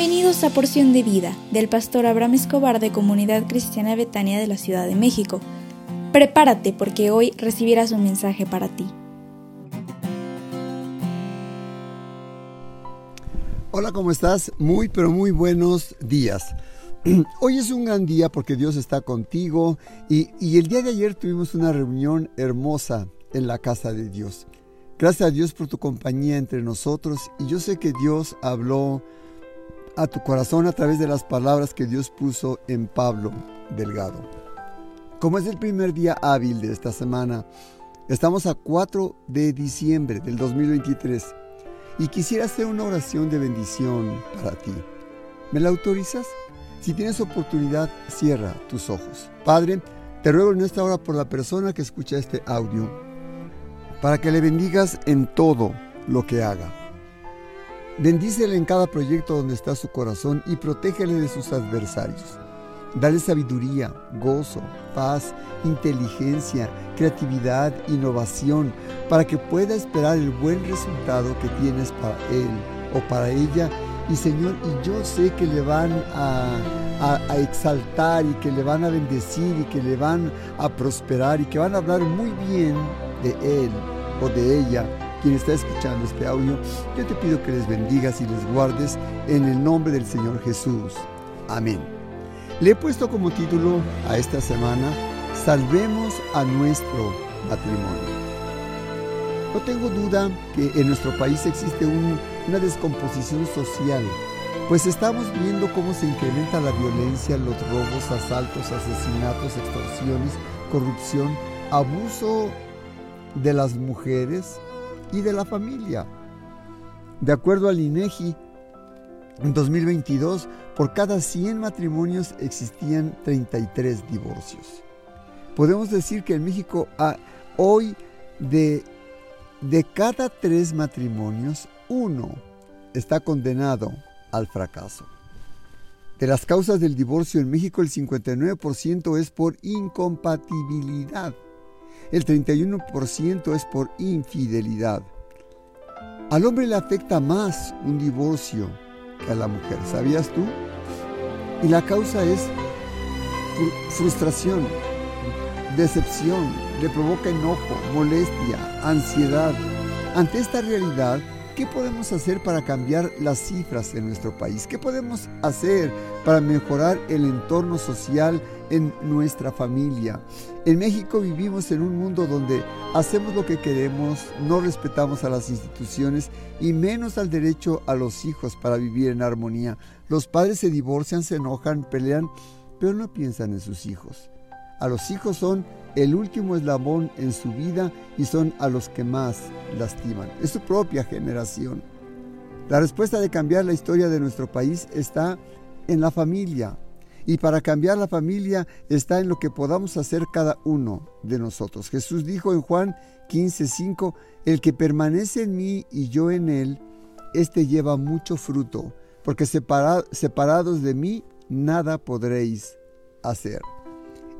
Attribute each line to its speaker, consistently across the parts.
Speaker 1: Bienvenidos a Porción de Vida del pastor Abraham Escobar de Comunidad Cristiana Betania de la Ciudad de México. Prepárate porque hoy recibirás un mensaje para ti.
Speaker 2: Hola, ¿cómo estás? Muy, pero muy buenos días. Hoy es un gran día porque Dios está contigo y, y, el día de ayer tuvimos una reunión hermosa en la casa de Dios. Gracias a Dios por tu compañía entre nosotros y yo sé que Dios habló a tu corazón a través de las palabras que Dios puso en Pablo Delgado. Como es el primer día hábil de esta semana, estamos a 4 de diciembre del 2023 y quisiera hacer una oración de bendición para ti. ¿Me la autorizas? Si tienes oportunidad, cierra tus ojos. Padre, te ruego en esta hora por la persona que escucha este audio, para que le bendigas en todo lo que haga Bendícele en cada proyecto donde está su corazón y protégele de sus adversarios. Dale sabiduría, gozo, paz, inteligencia, creatividad, innovación, para que pueda esperar el buen resultado que tienes para él o para ella. Y Señor, y yo sé que le van a, a, exaltar y que le van a bendecir y que le van a prosperar y que van a hablar muy bien de él o de ella quien está escuchando este audio, yo te pido que les bendigas y les guardes en el nombre del Señor Jesús. Amén. Le he puesto como título a esta semana, Salvemos a nuestro matrimonio. No tengo duda que en nuestro país existe una descomposición social, pues estamos viendo cómo se incrementa la violencia, los robos, asaltos, asesinatos, extorsiones, corrupción, abuso de las mujeres, y de la familia. De acuerdo al INEGI, en 2022, por cada 100 matrimonios existían 33 divorcios. Podemos decir que en México hoy de, de cada tres matrimonios, uno está condenado al fracaso. De las causas del divorcio en México, el 59% es por incompatibilidad el 31% es por infidelidad. Al hombre le afecta más un divorcio que a la mujer, ¿sabías tú? Y la causa es frustración, decepción, le provoca enojo, molestia, ansiedad. Ante esta realidad, ¿qué podemos hacer para cambiar las cifras en nuestro país? ¿Qué podemos hacer para mejorar el entorno social en nuestra familia? En México vivimos en un mundo donde hacemos lo que queremos, no respetamos a las instituciones y menos al derecho a los hijos para vivir en armonía. Los padres se divorcian, se enojan, pelean, pero no piensan en sus hijos. A los hijos son el último eslabón en su vida y son a los que más lastiman. Es su propia generación. La respuesta de cambiar la historia de nuestro país está en la familia. Y para cambiar la familia está en lo que podamos hacer cada uno de nosotros. Jesús dijo en Juan 15:5, el que permanece en mí y yo en él, este lleva mucho fruto, porque separados de mí nada podréis hacer.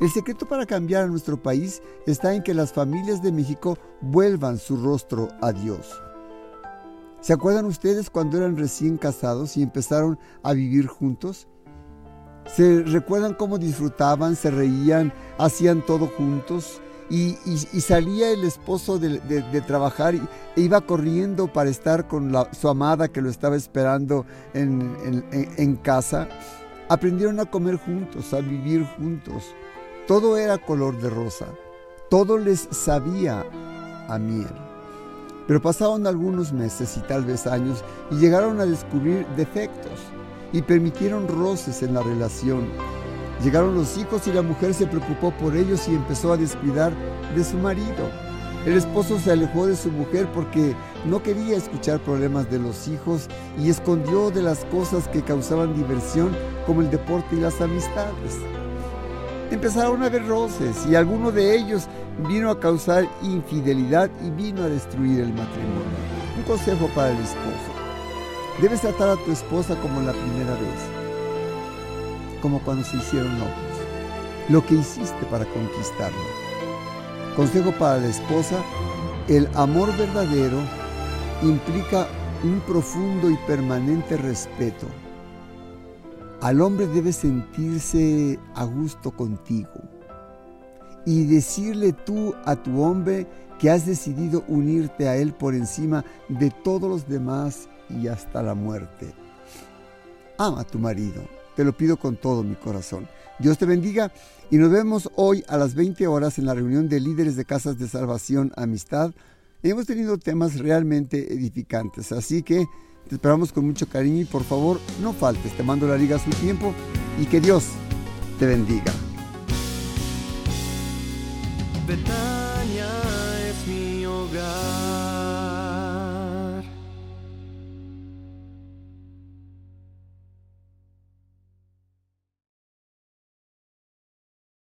Speaker 2: El secreto para cambiar a nuestro país está en que las familias de México vuelvan su rostro a Dios. ¿Se acuerdan ustedes cuando eran recién casados y empezaron a vivir juntos? ¿Se recuerdan cómo disfrutaban, se reían, hacían todo juntos? Y, salía el esposo de, trabajar e iba corriendo para estar con su amada que lo estaba esperando en casa. Aprendieron a comer juntos, a vivir juntos. Todo era color de rosa, todo les sabía a miel. Pero pasaron algunos meses y tal vez años y llegaron a descubrir defectos y permitieron roces en la relación. Llegaron los hijos y la mujer se preocupó por ellos y empezó a descuidar de su marido. El esposo se alejó de su mujer porque no quería escuchar problemas de los hijos y escondió de las cosas que causaban diversión como el deporte y las amistades empezaron a haber roces y alguno de ellos vino a causar infidelidad y vino a destruir el matrimonio. Un consejo para el esposo. Debes tratar a tu esposa como la primera vez, como cuando se hicieron novios, lo que hiciste para conquistarla. Consejo para la esposa, el amor verdadero implica un profundo y permanente respeto al hombre debe sentirse a gusto contigo y decirle tú a tu hombre que has decidido unirte a él por encima de todos los demás y hasta la muerte. Ama a tu marido, te lo pido con todo mi corazón. Dios te bendiga y nos vemos hoy a las 20 horas en la reunión de líderes de casas de salvación Amistad. Hemos tenido temas realmente edificantes, así que te esperamos con mucho cariño y por favor no faltes, te mando la liga a su tiempo y que Dios te bendiga.